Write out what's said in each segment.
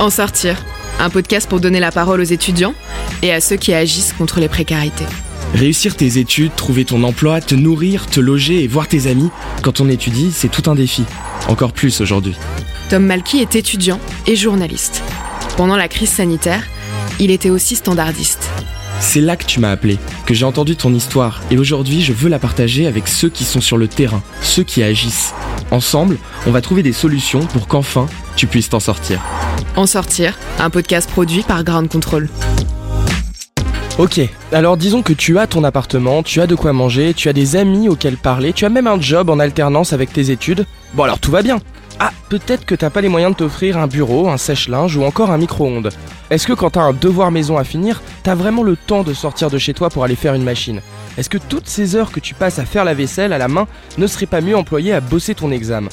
En sortir, un podcast pour donner la parole aux étudiants et à ceux qui agissent contre les précarités. Réussir tes études, trouver ton emploi, te nourrir, te loger et voir tes amis, quand on étudie, c'est tout un défi. Encore plus aujourd'hui. Tom Malky est étudiant et journaliste. Pendant la crise sanitaire, il était aussi standardiste. C'est là que tu m'as appelé, que j'ai entendu ton histoire, et aujourd'hui je veux la partager avec ceux qui sont sur le terrain, ceux qui agissent. Ensemble, on va trouver des solutions pour qu'enfin tu puisses t'en sortir. En sortir, un podcast produit par Ground Control. Ok, alors disons que tu as ton appartement, tu as de quoi manger, tu as des amis auxquels parler, tu as même un job en alternance avec tes études. Bon alors tout va bien. Ah, peut-être que t'as pas les moyens de t'offrir un bureau, un sèche-linge ou encore un micro-ondes. Est-ce que quand t'as un devoir maison à finir, t'as vraiment le temps de sortir de chez toi pour aller faire une machine? Est-ce que toutes ces heures que tu passes à faire la vaisselle à la main ne seraient pas mieux employées à bosser ton examen?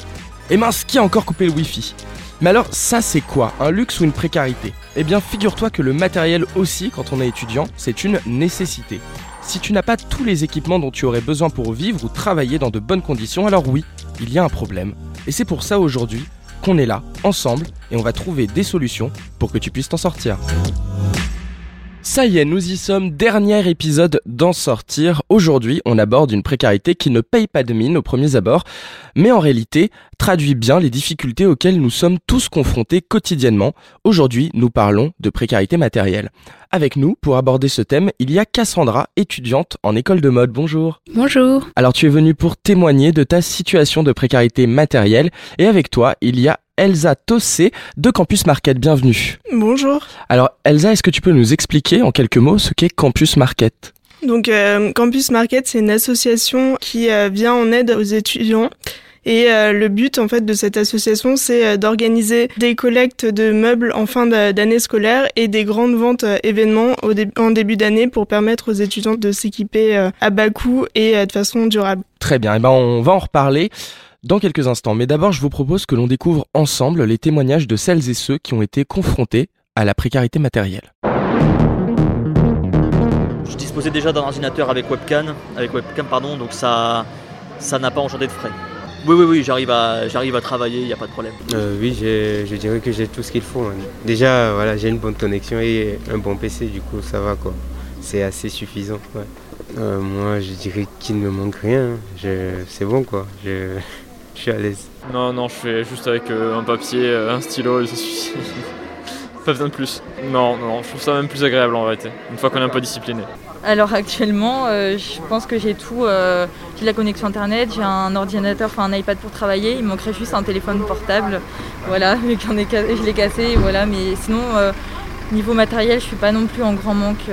Et mince, qui a encore coupé le wifi? Mais alors ça c'est quoi? Un luxe ou une précarité? Eh bien figure-toi que le matériel aussi quand on est étudiant, c'est une nécessité. Si tu n'as pas tous les équipements dont tu aurais besoin pour vivre ou travailler dans de bonnes conditions, alors oui, il y a un problème. Et c'est pour ça aujourd'hui qu'on est là, ensemble, et on va trouver des solutions pour que tu puisses t'en sortir. Ça y est, nous y sommes, dernier épisode d'en sortir. Aujourd'hui, on aborde une précarité qui ne paye pas de mine aux premiers abords, mais en réalité traduit bien les difficultés auxquelles nous sommes tous confrontés quotidiennement. Aujourd'hui, nous parlons de précarité matérielle. Avec nous, pour aborder ce thème, il y a Cassandra, étudiante en école de mode. Bonjour. Bonjour. Alors tu es venue pour témoigner de ta situation de précarité matérielle, et avec toi, il y a Elsa Tossé de Campus Market. Bienvenue. Bonjour. Alors Elsa, est-ce que tu peux nous expliquer en quelques mots ce qu'est Campus Market? Donc euh, Campus Market, c'est une association qui euh, vient en aide aux étudiants. Et euh, le but en fait de cette association, c'est d'organiser des collectes de meubles en fin d'année scolaire et des grandes ventes événements au en début d'année pour permettre aux étudiants de s'équiper à bas coût et de façon durable. Très bien, et eh ben on va en reparler dans quelques instants. Mais d'abord, je vous propose que l'on découvre ensemble les témoignages de celles et ceux qui ont été confrontés à la précarité matérielle. Je disposais déjà d'un ordinateur avec webcam, avec webcam pardon, donc ça ça n'a pas engendré de frais. Oui, oui, oui, j'arrive à, j'arrive à travailler, il n'y a pas de problème. Euh, oui, je, dirais que j'ai tout ce qu'il faut. Hein. Déjà, voilà, j'ai une bonne connexion et un bon PC, du coup, ça va quoi. C'est assez suffisant. Euh, moi, je dirais qu'il ne me manque rien. c'est bon quoi. Je, je suis à l'aise. Non, non, je fais juste avec euh, un papier, euh, un stylo et ça suffit. Pas besoin de plus. Non, non, je trouve ça même plus agréable en vérité, une fois qu'on est un peu discipliné. Alors actuellement, euh, je pense que j'ai tout. j'ai la connexion internet, j'ai un ordinateur, enfin un iPad pour travailler. Il manquerait juste un téléphone portable. Voilà, mais j'en ai, je l'ai cassé. Voilà, mais sinon, niveau matériel, je suis pas non plus en grand manque.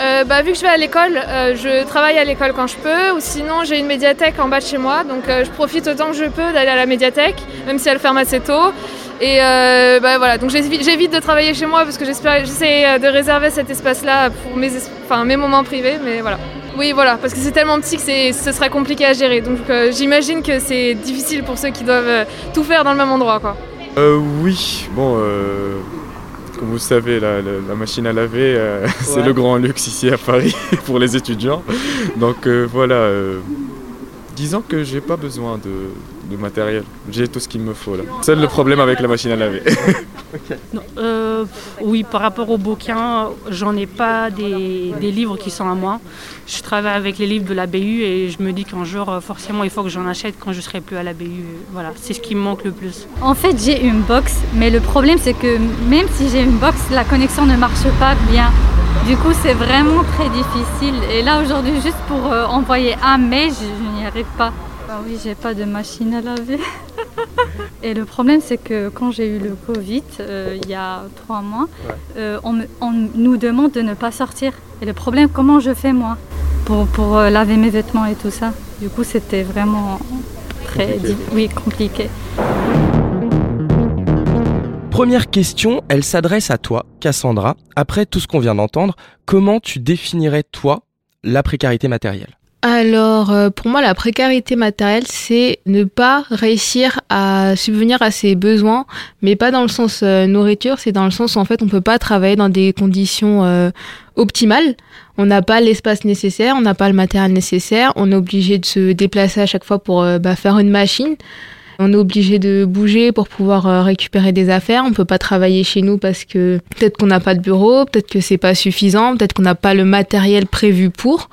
Euh, bah, vu que je vais à l'école, euh, je travaille à l'école quand je peux, ou sinon j'ai une médiathèque en bas de chez moi, donc euh, je profite autant que je peux d'aller à la médiathèque, même si elle ferme assez tôt. Et bah, voilà, donc j'évite de travailler chez moi parce que j'essaie de réserver cet espace-là pour mes, moments privés, mais voilà. Oui, voilà, parce que c'est tellement petit que ce serait compliqué à gérer. Donc j'imagine que c'est difficile pour ceux qui doivent tout faire dans le même endroit. Quoi. oui, bon, comme vous savez, la, machine à laver, euh, c'est le grand luxe ici à Paris pour les étudiants. Donc euh, voilà, euh, disons que j'ai pas besoin de, matériel. J'ai tout ce qu'il me faut là. C'est le problème avec la machine à laver. oui, par rapport aux bouquins, j'en ai pas des, livres qui sont à moi. Je travaille avec les livres de la BU et je me dis qu'un jour, forcément, il faut que j'en achète quand je serai plus à la BU. Voilà, c'est ce qui me manque le plus. En fait, j'ai une box, mais le problème, c'est que même si j'ai une box, la connexion ne marche pas bien. Du coup, c'est vraiment très difficile. Et là, aujourd'hui, juste pour euh, envoyer un mail, je, n'y arrive pas. Ah oui, j'ai pas de machine à laver. Et le problème, c'est que quand j'ai eu le Covid, euh, il y a trois mois, euh, on, nous demande de ne pas sortir. Et le problème, comment je fais moi pour, pour laver mes vêtements et tout ça? Du coup, c'était vraiment très oui, compliqué. Première question, elle s'adresse à toi, Cassandra. Après tout ce qu'on vient d'entendre, comment tu définirais, toi, la précarité matérielle? Alors, euh, pour moi, la précarité matérielle, c'est ne pas réussir à subvenir à ses besoins, mais pas dans le sens euh, nourriture, c'est dans le sens où en fait, on peut pas travailler dans des conditions euh, optimales. On n'a pas l'espace nécessaire, on n'a pas le matériel nécessaire, on est obligé de se déplacer à chaque fois pour bah, faire une machine. On est obligé de bouger pour pouvoir euh, récupérer des affaires. On peut pas travailler chez nous parce que peut-être qu'on n'a pas de bureau, peut-être que c'est pas suffisant, peut-être qu'on n'a pas le matériel prévu pour.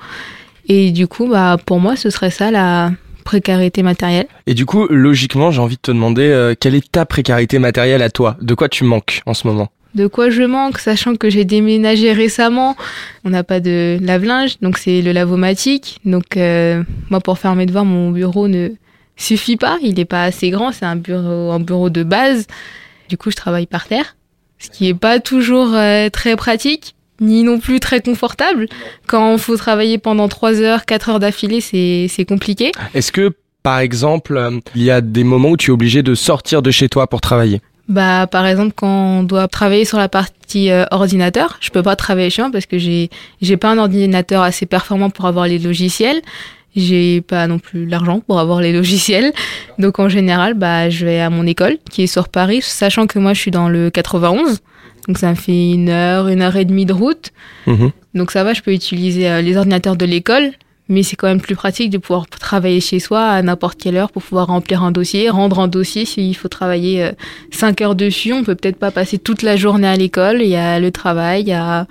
Et du coup, bah, pour moi, ce serait ça la précarité matérielle. Et du coup, logiquement, j'ai envie de te demander euh, quelle est ta précarité matérielle à toi? De quoi tu manques en ce moment? De quoi je manque, sachant que j'ai déménagé récemment. On n'a pas de lave-linge, donc c'est le lavomatique. Donc euh, moi, pour faire mes devoirs, mon bureau ne suffit pas. Il n'est pas assez grand, c'est un bureau, un bureau de base. Du coup, je travaille par terre, ce qui n'est pas toujours euh, très pratique, ni non plus très confortable. Quand il faut travailler pendant 3 heures, 4 heures d'affilée, c'est compliqué. Est-ce que, par exemple, euh, il y a des moments où tu es obligé de sortir de chez toi pour travailler? Bah, par exemple, quand on doit travailler sur la partie euh, ordinateur, je peux pas travailler chez moi parce que j'ai j'ai pas un ordinateur assez performant pour avoir les logiciels. J'ai pas non plus l'argent pour avoir les logiciels. Donc en général, bah je vais à mon école qui est sur Paris, sachant que moi je suis dans le 91. Donc ça me fait une heure, une heure et demie de route. Mhm. Donc ça va, je peux utiliser euh, les ordinateurs de l'école mais c'est quand même plus pratique de pouvoir travailler chez soi à n'importe quelle heure pour pouvoir remplir un dossier, rendre un dossier s'il faut travailler 5 euh, heures dessus. On peut peut-être pas passer toute la journée à l'école. Il y a le travail, il y a,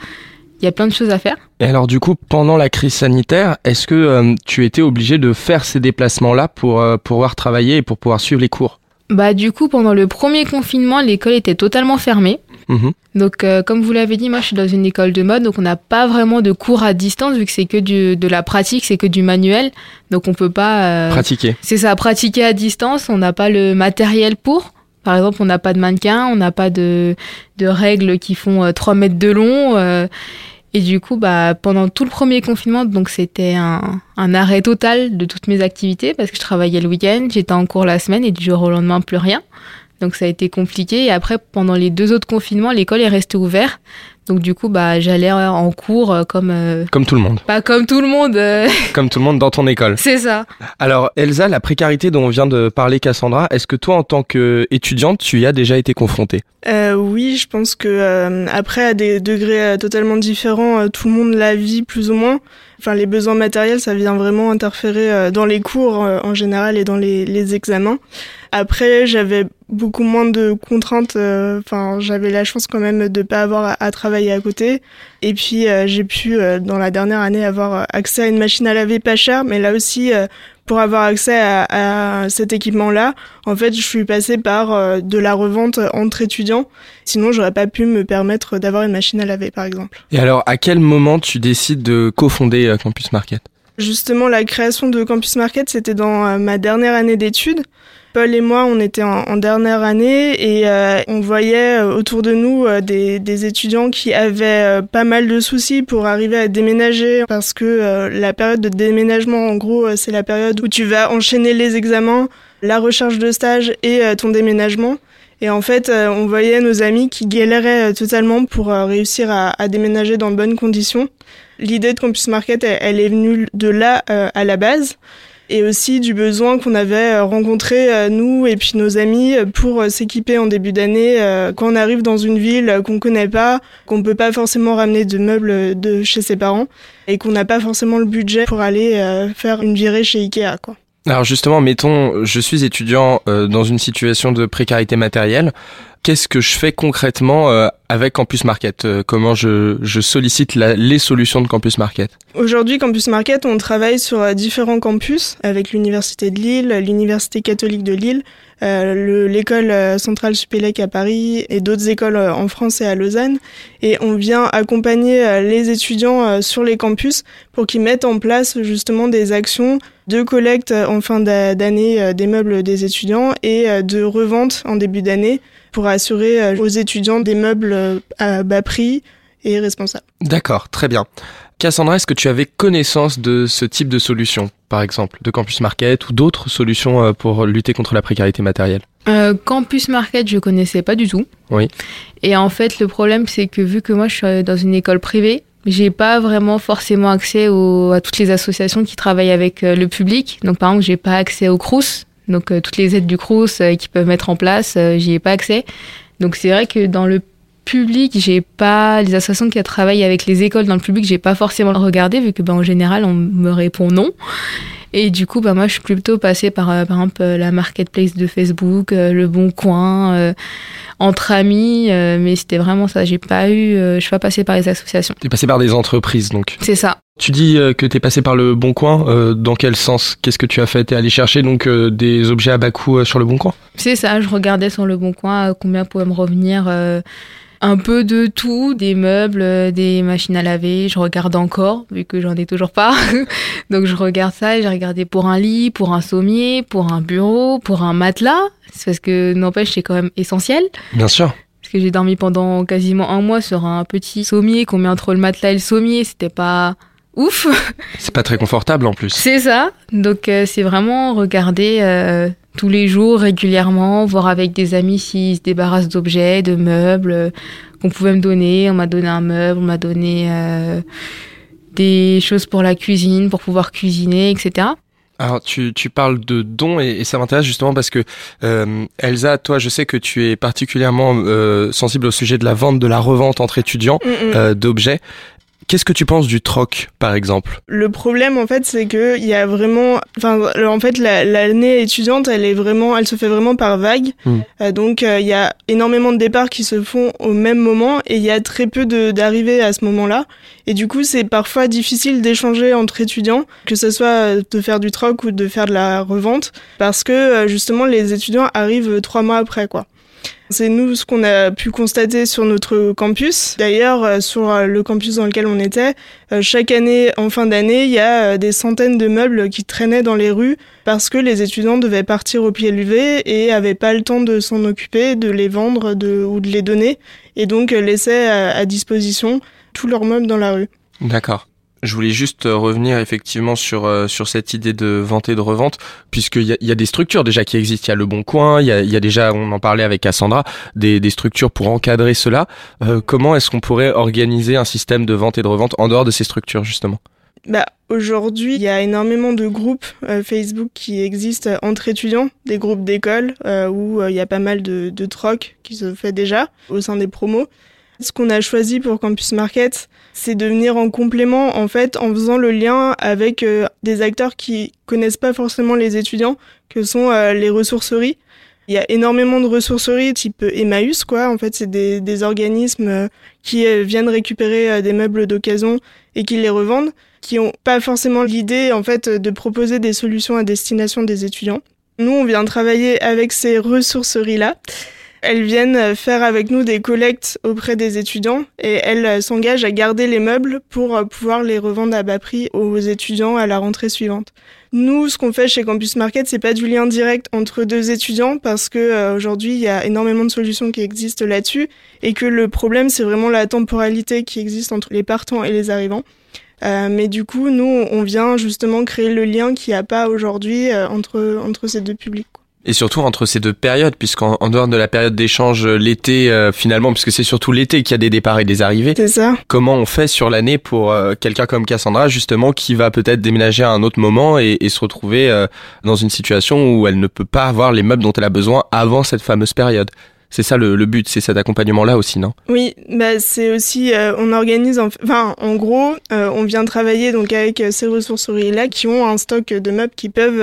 il y a plein de choses à faire. Et alors du coup, pendant la crise sanitaire, est-ce que euh, tu étais obligé de faire ces déplacements-là pour euh, pouvoir travailler et pour pouvoir suivre les cours? Bah du coup, pendant le premier confinement, l'école était totalement fermée. Mhm. Donc, euh, comme vous l'avez dit, moi, je suis dans une école de mode, donc on n'a pas vraiment de cours à distance, vu que c'est que du, de la pratique, c'est que du manuel. Donc, on peut pas... euh, Pratiquer. C'est ça, pratiquer à distance, on n'a pas le matériel pour. Par exemple, on n'a pas de mannequin, on n'a pas de, de règles qui font euh, 3 mètres de long. euh, et du coup, bah, pendant tout le premier confinement, donc c'était un, un arrêt total de toutes mes activités parce que je travaillais le week-end, j'étais en cours la semaine et du jour au lendemain, plus rien. Donc ça a été compliqué. Et après, pendant les deux autres confinements, l'école est restée ouverte. Donc du coup, bah, j'allais en cours euh, comme... euh, Comme tout le monde. pas comme tout le monde, euh, Comme tout le monde dans ton école. c'est ça. Alors Elsa, la précarité dont vient de parler Cassandra, est-ce que toi en tant qu'étudiante, tu y as déjà été confrontée? Euh, oui, je pense que euh, après à des degrés euh, totalement différents, euh, tout le monde la vit plus ou moins. Enfin, les besoins matériels, ça vient vraiment interférer euh, dans les cours euh, en général et dans les, les examens. Après, j'avais beaucoup moins de contraintes. euh, Enfin, j'avais la chance quand même de pas avoir à, travailler à côté. Et puis, j'ai pu dans la dernière année avoir accès à une machine à laver pas chère, mais là aussi. Pour avoir accès à, à cet équipement-là, en fait, je suis passée par euh, de la revente entre étudiants. Sinon, j'aurais pas pu me permettre d'avoir une machine à laver, par exemple. Et alors, à quel moment tu décides de cofonder euh, Campus Market? Justement, la création de Campus Market, c'était dans euh, ma dernière année d'études. Paul et moi, on était en, dernière année et euh, on voyait euh, autour de nous euh, des, étudiants qui avaient pas mal de soucis pour arriver à déménager parce que la période de déménagement, en gros, c'est la période où tu vas enchaîner les examens, la recherche de stage et ton déménagement. Et en fait, on voyait nos amis qui galéraient totalement pour réussir à, déménager dans de bonnes conditions. L'idée de Campus Market, elle, est venue de là à la base et aussi du besoin qu'on avait euh, rencontré euh, nous et puis nos amis euh, pour s'équiper en début d'année quand on arrive dans une ville qu'on connaît pas, qu'on peut pas forcément ramener de meubles de chez ses parents et qu'on n'a pas forcément le budget pour aller faire une virée chez Ikea quoi. Alors justement, mettons, je suis étudiant dans une situation de précarité matérielle. Qu'est-ce que je fais concrètement euh, avec Campus Market Euh, Comment je, je sollicite la- les solutions de Campus Market? Aujourd'hui, Campus Market, on travaille sur euh, différents campus avec l'Université de Lille, l'Université catholique de Lille, euh, le- l'école euh, centrale Supélec à Paris et d'autres écoles en France et à Lausanne. Et on vient accompagner les étudiants sur les campus pour qu'ils mettent en place justement des actions de collecte en fin d'a- d'année des meubles des étudiants et de revente en début d'année pour assurer euh, aux étudiants des meubles euh, à bas prix et responsables. D'accord, très bien. Cassandra, est-ce que tu avais connaissance de ce type de solution, par exemple, de Campus Market ou d'autres solutions euh, pour lutter contre la précarité matérielle? Euh, Campus Market, je connaissais pas du tout. Oui. Et en fait, le problème, c'est que vu que moi, je suis dans une école privée, j'ai pas vraiment forcément accès au- à toutes les associations qui travaillent avec euh, le public. Donc, par exemple, j'ai pas accès au CRUS. Donc, euh, toutes les aides du CRUS euh, peuvent mettre en place, euh, j'y ai pas accès. Donc, c'est vrai que dans le public, j'ai pas les associations qui travaillent avec les écoles dans le public, j'ai pas forcément regardé vu que ben en général on me répond non. Et du coup, bah, moi, je suis plutôt passée par, par exemple, la marketplace de Facebook, le Bon Coin, entre amis, mais c'était vraiment ça. J'ai pas eu, je suis pas passée par les associations. T'es passée par des entreprises, donc. C'est ça. Tu dis que t'es passé par le Bon Coin. dans quel sens? Qu'est-ce que tu as fait? T'es allé chercher donc des objets à bas coût sur le Bon Coin? C'est ça. Je regardais sur le Bon Coin combien pouvait me revenir un peu de tout, des meubles, euh, des machines à laver. Je regarde encore, vu que j'en ai toujours pas. Donc je regarde ça et j'ai regardé pour un lit, pour un sommier, pour un bureau, pour un matelas. C'est parce que n'empêche, c'est quand même essentiel. Bien sûr. Parce que j'ai dormi pendant quasiment un mois sur un petit sommier qu'on met entre le matelas et le sommier. C'était pas ouf. C'est pas très confortable en plus. C'est ça. Donc euh, c'est vraiment regarder euh, tous les jours, régulièrement, voir avec des amis s'ils se débarrassent d'objets, de meubles euh, qu'on pouvait me donner. On m'a donné un meuble, on m'a donné des choses pour la cuisine, pour pouvoir cuisiner, etc. Alors tu, tu parles de dons et, ça m'intéresse justement parce que Elsa, toi je sais que tu es particulièrement sensible au sujet de la vente, de la revente entre étudiants mm, mm. d'objets. Qu'est-ce que tu penses du troc, par exemple? Le problème, en fait, c'est que il y a vraiment, enfin, en fait, l'année étudiante, elle est vraiment, elle se fait vraiment par vague. Hmm. Euh, donc, euh, il y a énormément de départs qui se font au même moment et il y a très peu d'arrivées à ce moment-là. Et du coup, c'est parfois difficile d'échanger entre étudiants, que ce soit de faire du troc ou de faire de la revente, parce que euh, justement, les étudiants arrivent trois mois après, quoi. C'est nous ce qu'on a pu constater sur notre campus. D'ailleurs, euh, sur euh, le campus dans lequel on était, euh, chaque année, en fin d'année, il y a des centaines de meubles qui traînaient dans les rues parce que les étudiants devaient partir au pied levé et avaient pas le temps de s'en occuper, de les vendre ou de les donner, et donc laissaient à disposition tous leurs meubles dans la rue. D'accord. Je voulais juste euh, revenir effectivement sur euh, sur cette idée de vente et de revente, puisqu'il y a, y a des structures déjà qui existent. Il y a le Bon Coin, il y a, y a déjà, on en parlait avec Cassandra, des, des structures pour encadrer cela. Euh, comment est-ce qu'on pourrait organiser un système de vente et de revente en dehors de ces structures justement? Bah, Aujourd'hui, il y a énormément de groupes Facebook qui existent entre étudiants, des groupes d'école où il y a pas mal de, de qui se fait déjà au sein des promos. Ce qu'on a choisi pour Campus Market, c'est de venir en complément en fait en faisant le lien avec euh, des acteurs qui connaissent pas forcément les étudiants, que sont euh, les ressourceries. Il y a énormément de ressourceries type Emmaüs quoi. En fait, c'est des, des, organismes euh, qui viennent récupérer des meubles d'occasion et qui les revendent, qui ont pas forcément l'idée en fait de proposer des solutions à destination des étudiants. Nous, on vient travailler avec ces ressourceries là. Elles viennent faire avec nous des collectes auprès des étudiants et elles s'engagent à garder les meubles pour euh, pouvoir les revendre à bas prix aux étudiants à la rentrée suivante. Nous, ce qu'on fait chez Campus Market, c'est pas du lien direct entre deux étudiants parce que euh, aujourd'hui, il y a énormément de solutions qui existent là-dessus et que le problème, c'est vraiment la temporalité qui existe entre les partants et les arrivants. Euh, mais du coup, nous, on vient justement créer le lien qu'il n'y a pas aujourd'hui entre, entre ces deux publics. Et surtout entre ces deux périodes, puisqu'en dehors de la période d'échange euh, l'été, euh, finalement, puisque c'est surtout l'été qu'il y a des départs et des arrivées. C'est ça. Comment on fait sur l'année pour euh, quelqu'un comme Cassandra, justement, qui va peut-être déménager à un autre moment et, et se retrouver dans une situation où elle ne peut pas avoir les meubles dont elle a besoin avant cette fameuse période? C'est ça le, but, c'est cet accompagnement-là aussi, non? Oui, bah c'est aussi, euh, on organise, enfin, en gros, euh, on vient travailler donc avec euh, ces ressourceries-là qui ont un stock de meubles qui peuvent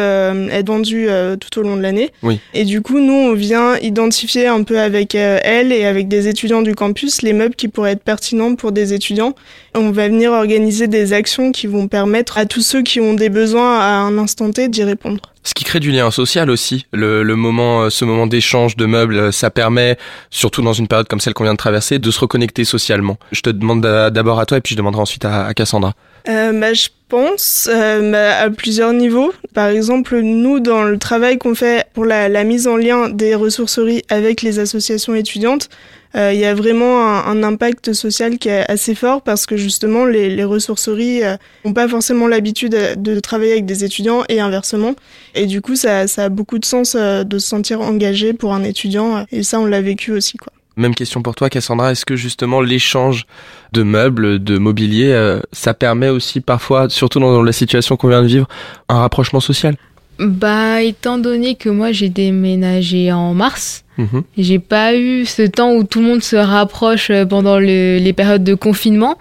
être vendus tout au long de l'année. Oui. Et du coup, nous, on vient identifier un peu avec elles et avec des étudiants du campus les meubles qui pourraient être pertinents pour des étudiants. On va venir organiser des actions qui vont permettre à tous ceux qui ont des besoins à un instant T d'y répondre. Ce qui crée du lien social aussi. Le, moment, euh, ce moment d'échange de meubles, euh, ça permet, surtout dans une période comme celle qu'on vient de traverser, de se reconnecter socialement. Je te demande d'abord à toi et puis je demanderai ensuite à, Cassandra. Euh, bah, je pense euh, à plusieurs niveaux. Par exemple, nous, dans le travail qu'on fait pour la, mise en lien des ressourceries avec les associations étudiantes, euh, il y a vraiment un, impact social qui est assez fort parce que justement les, les ressourceries n'ont euh, pas forcément l'habitude de travailler avec des étudiants et inversement. Et du coup, ça, ça a beaucoup de sens euh, de se sentir engagé pour un étudiant et ça, on l'a vécu aussi. quoi. Même question pour toi, Cassandra. Est-ce que justement l'échange de meubles, de mobilier, ça permet aussi parfois, surtout dans la situation qu'on vient de vivre, un rapprochement social? Bah, étant donné que moi j'ai déménagé en mars, Mhm. J'ai pas eu ce temps où tout le monde se rapproche euh, pendant le- les périodes de confinement.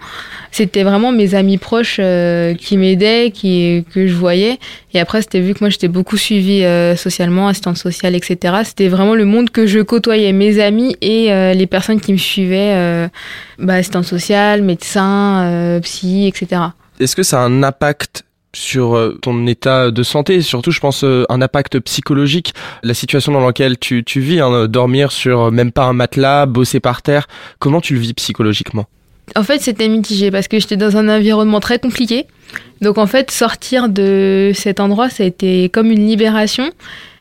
C'était vraiment mes amis proches euh, qui m'aidaient, qui que je voyais. Et après, c'était vu que moi j'étais beaucoup suivie euh, socialement, assistante sociale, etc. C'était vraiment le monde que je côtoyais, mes amis et euh, les personnes qui me suivaient, bah, assistante sociale, médecin, psy, etc. Est-ce que ça a un impact sur euh, ton état de santé surtout je pense euh, un impact psychologique la situation dans laquelle tu, vis hein, dormir sur euh, même pas un matelas bosser par terre comment tu le vis psychologiquement? En fait, c'était mitigé parce que j'étais dans un environnement très compliqué. Donc, en fait, sortir de cet endroit, ça a été comme une libération.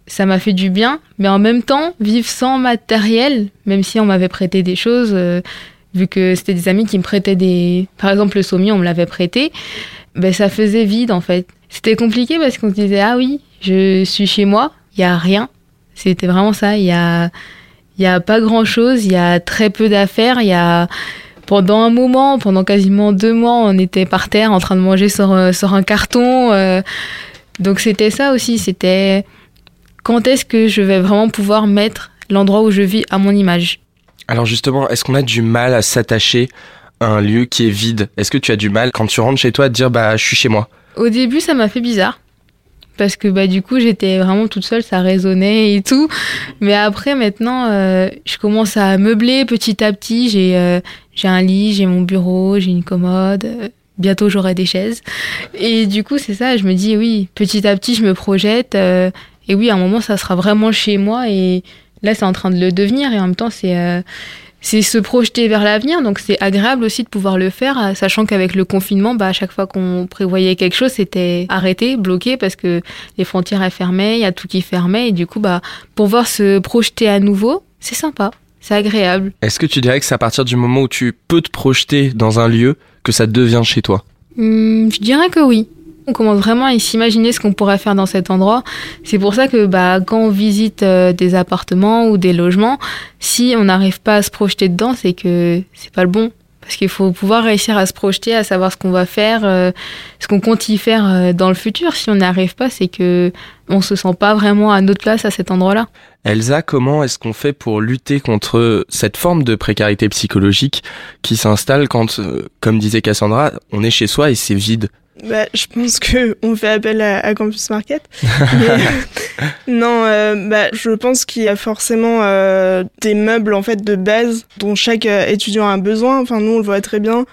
Ça m'a fait du bien, mais en même temps, vivre sans matériel, même si on m'avait prêté des choses, vu que c'était des amis qui me prêtaient des. Par exemple, le sommier, on me l'avait prêté, ben, ça faisait vide en fait. C'était compliqué parce qu'on se disait, ah oui, je suis chez moi, il y a rien. C'était vraiment ça, il y a. Il y a pas grand chose, il y a très peu d'affaires, il y a pendant un moment, pendant quasiment deux mois, on était par terre en train de manger sur, euh, sur un carton. euh. donc c'était ça aussi, c'était quand est-ce que je vais vraiment pouvoir mettre l'endroit où je vis à mon image? alors justement est-ce qu'on a du mal à s'attacher un lieu qui est vide est-ce que tu as du mal quand tu rentres chez toi à te dire bah je suis chez moi? Au début, ça m'a fait bizarre. Parce que bah, du coup, j'étais vraiment toute seule, ça résonnait et tout. Mais après, maintenant, euh, je commence à meubler petit à petit. J'ai euh, j'ai un lit, j'ai mon bureau, j'ai une commode. euh, bientôt, j'aurai des chaises. Et du coup, c'est ça. Je me dis, oui, petit à petit, je me projette. et oui, à un moment, ça sera vraiment chez moi. Et là, c'est en train de le devenir. Et en même temps, c'est. C'est se projeter vers l'avenir, donc c'est agréable aussi de pouvoir le faire, euh, sachant qu'avec le confinement, bah, à chaque fois qu'on prévoyait quelque chose, c'était arrêté, bloqué, parce que les frontières elles fermaient, il y a tout qui fermait, et du coup, bah, pouvoir se projeter à nouveau, c'est sympa, c'est agréable. est-ce que tu dirais que c'est à partir du moment où tu peux te projeter dans un lieu que ça devient chez toi? Hum, je dirais que oui. On commence vraiment à s'imaginer ce qu'on pourrait faire dans cet endroit. C'est pour ça que bah, quand on visite euh, des appartements ou des logements, si on n'arrive pas à se projeter dedans, c'est que c'est pas le bon. Parce qu'il faut pouvoir réussir à se projeter, à savoir ce qu'on va faire, euh, ce qu'on compte y faire euh, dans le futur. Si on n'y arrive pas, c'est que on se sent pas vraiment à notre place à cet endroit-là. Elsa, comment est-ce qu'on fait pour lutter contre cette forme de précarité psychologique qui s'installe quand, euh, comme disait Cassandra, on est chez soi et c'est vide? Bah, je pense que on fait appel à, à Campus Market. Mais, non, euh, bah, je pense qu'il y a forcément euh, des meubles en fait de base dont chaque euh, étudiant a besoin. Enfin, nous, on le voit très bien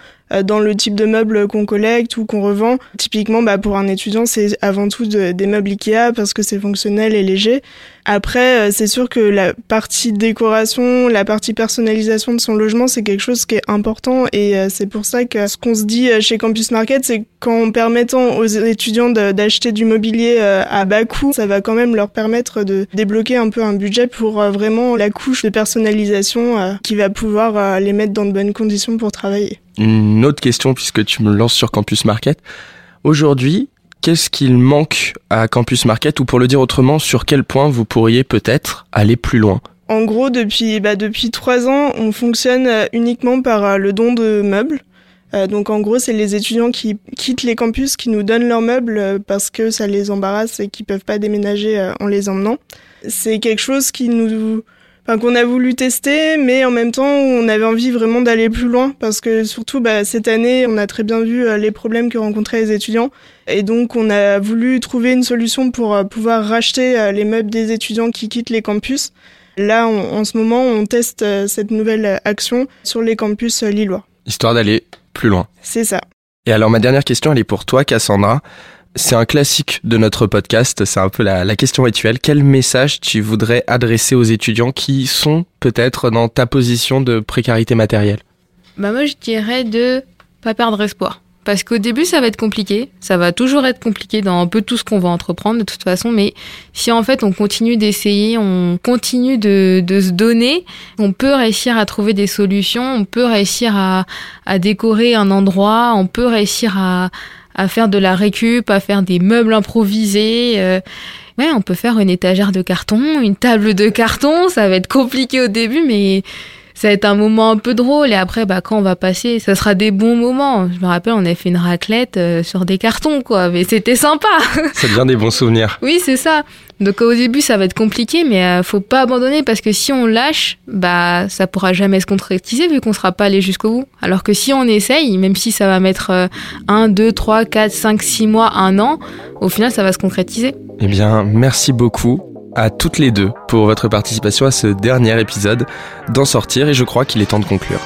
dans le type de meubles qu'on collecte ou qu'on revend. Typiquement, bah, pour un étudiant, c'est avant tout de- des meubles Ikea parce que c'est fonctionnel et léger. Après, euh, c'est sûr que la partie décoration, la partie personnalisation de son logement, c'est quelque chose qui est important et euh, c'est pour ça que ce qu'on se dit euh, chez Campus Market, c'est qu'en permettant aux étudiants d'acheter du mobilier euh, à bas coût, ça va quand même leur permettre de débloquer un peu un budget pour euh, vraiment la couche de personnalisation euh, qui va pouvoir euh, les mettre dans de bonnes conditions pour travailler. Une autre question, puisque tu me lances sur Campus Market. Aujourd'hui, qu'est-ce qu'il manque à Campus Market ou pour le dire autrement, sur quel point vous pourriez peut-être aller plus loin? En gros, depuis, bah, depuis trois ans, on fonctionne euh, uniquement par euh, le don de meubles. Euh, donc en gros, c'est les étudiants qui quittent les campus qui nous donnent leurs meubles parce que ça les embarrasse et qu'ils peuvent pas déménager en les emmenant. C'est quelque chose qui nous, enfin qu'on a voulu tester, mais en même temps, on avait envie vraiment d'aller plus loin parce que surtout, bah, cette année, on a très bien vu euh, les problèmes que rencontraient les étudiants et donc on a voulu trouver une solution pour euh, pouvoir racheter euh, les meubles des étudiants qui quittent les campus. Là, on- en ce moment, on teste cette nouvelle action sur les campus lillois. Histoire d'aller plus loin. C'est ça. Et alors ma dernière question, elle est pour toi, Cassandra. C'est un classique de notre podcast, c'est un peu la, question rituelle. Quel message tu voudrais adresser aux étudiants qui sont peut-être dans ta position de précarité matérielle? Bah moi je dirais de pas perdre espoir. Parce qu'au début ça va être compliqué, ça va toujours être compliqué dans un peu tout ce qu'on va entreprendre de toute façon, mais si en fait on continue d'essayer, on continue de, de se donner, on peut réussir à trouver des solutions, on peut réussir à, à décorer un endroit, on peut réussir à, à faire de la récup, à faire des meubles improvisés. euh, Ouais, on peut faire une étagère de carton, une table de carton, ça va être compliqué au début, mais ça va être un moment un peu drôle et après, bah, quand on va passer, ça sera des bons moments. Je me rappelle, on a fait une raclette euh, sur des cartons, quoi, mais c'était sympa. Ça devient des bons souvenirs. oui, c'est ça. Donc au début, ça va être compliqué, mais euh, faut pas abandonner parce que si on lâche, bah, ça pourra jamais se concrétiser vu qu'on sera pas allé jusqu'au bout. Alors que si on essaye, même si ça va mettre 1, 2, 3, 4, 5, 6 mois, un an, au final, ça va se concrétiser. Eh bien, merci beaucoup à toutes les deux pour votre participation à ce dernier épisode d'en sortir et je crois qu'il est temps de conclure.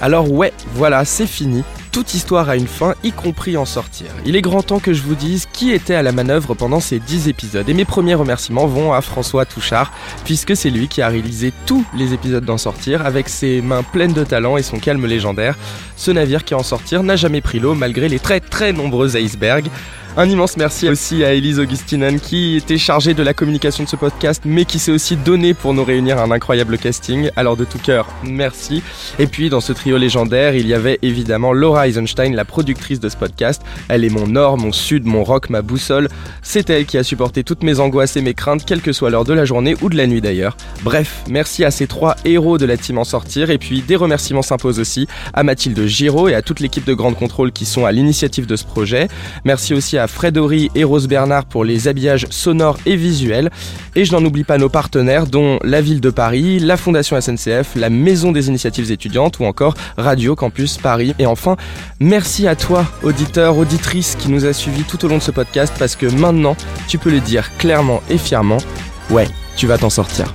Alors ouais, voilà, c'est fini. Toute histoire a une fin, y compris en sortir. Il est grand temps que je vous dise qui était à la manœuvre pendant ces 10 épisodes. Et mes premiers remerciements vont à François Touchard, puisque c'est lui qui a réalisé tous les épisodes d'en sortir avec ses mains pleines de talent et son calme légendaire. Ce navire qui en sortir n'a jamais pris l'eau malgré les très très nombreux icebergs. Un immense merci aussi à Elise Augustinen qui était chargée de la communication de ce podcast mais qui s'est aussi donné pour nous réunir un incroyable casting. Alors de tout cœur, merci. Et puis dans ce trio légendaire, il y avait évidemment Laura Eisenstein, la productrice de ce podcast. Elle est mon nord, mon sud, mon rock, ma boussole. C'est elle qui a supporté toutes mes angoisses et mes craintes, quelle que soit l'heure de la journée ou de la nuit d'ailleurs. Bref, merci à ces trois héros de la team en sortir et puis des remerciements s'imposent aussi à Mathilde Giraud et à toute l'équipe de Grande Contrôle qui sont à l'initiative de ce projet. Merci aussi à Fred et Rose Bernard pour les habillages sonores et visuels. Et je n'en oublie pas nos partenaires dont la ville de Paris, la Fondation SNCF, la Maison des initiatives étudiantes ou encore Radio Campus Paris. Et enfin, merci à toi, auditeur, auditrice qui nous a suivis tout au long de ce podcast parce que maintenant, tu peux le dire clairement et fièrement, ouais, tu vas t'en sortir.